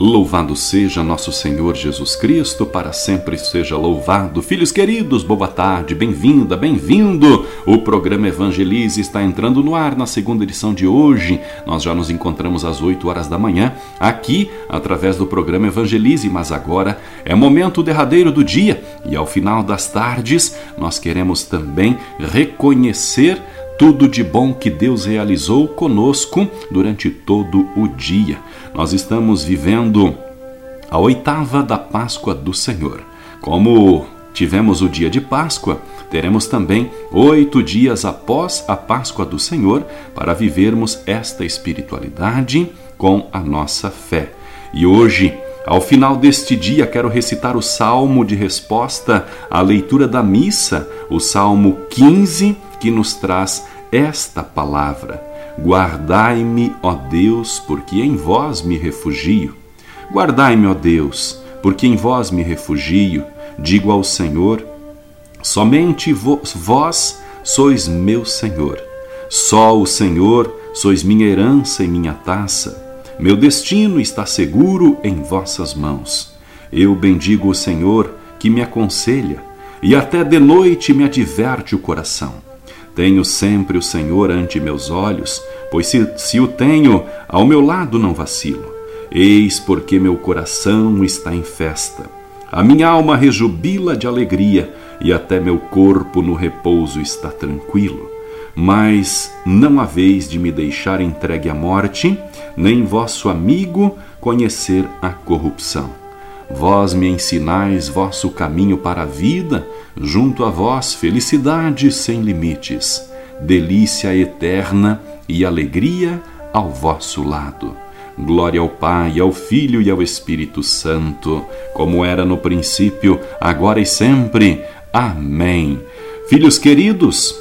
Louvado seja nosso Senhor Jesus Cristo, para sempre seja louvado. Filhos queridos, boa tarde, bem-vinda, bem-vindo. O programa Evangelize está entrando no ar na segunda edição de hoje. Nós já nos encontramos às 8 horas da manhã, aqui, através do programa Evangelize, mas agora é momento derradeiro do dia e ao final das tardes nós queremos também reconhecer tudo de bom que Deus realizou conosco durante todo o dia. Nós estamos vivendo a oitava da Páscoa do Senhor. Como tivemos o dia de Páscoa, teremos também oito dias após a Páscoa do Senhor para vivermos esta espiritualidade com a nossa fé. E hoje, ao final deste dia, quero recitar o salmo de resposta à leitura da missa, o salmo 15 que nos traz esta palavra: Guardai-me, ó Deus, porque em vós me refugio. Guardai-me, ó Deus, porque em vós me refugio. Digo ao Senhor: Somente vós sois meu Senhor. Só o Senhor sois minha herança e minha taça. Meu destino está seguro em vossas mãos. Eu bendigo o Senhor que me aconselha, e até de noite me adverte o coração. Tenho sempre o Senhor ante meus olhos, pois se, se o tenho, ao meu lado não vacilo. Eis porque meu coração está em festa. A minha alma rejubila de alegria, e até meu corpo no repouso está tranquilo. Mas não haveis de me deixar entregue à morte, nem vosso amigo conhecer a corrupção. Vós me ensinais vosso caminho para a vida, junto a vós felicidade sem limites, delícia eterna e alegria ao vosso lado. Glória ao Pai, ao Filho e ao Espírito Santo, como era no princípio, agora e sempre. Amém. Filhos queridos,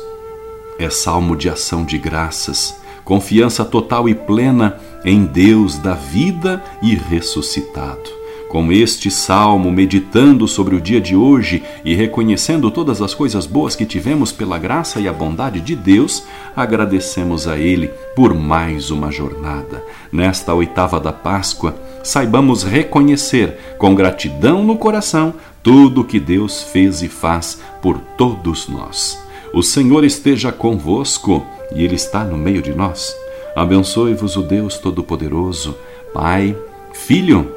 é salmo de ação de graças, confiança total e plena em Deus da vida e ressuscitado com este salmo, meditando sobre o dia de hoje e reconhecendo todas as coisas boas que tivemos pela graça e a bondade de Deus, agradecemos a Ele por mais uma jornada. Nesta oitava da Páscoa, saibamos reconhecer com gratidão no coração tudo que Deus fez e faz por todos nós. O Senhor esteja convosco e Ele está no meio de nós. Abençoe-vos o Deus Todo-Poderoso, Pai, Filho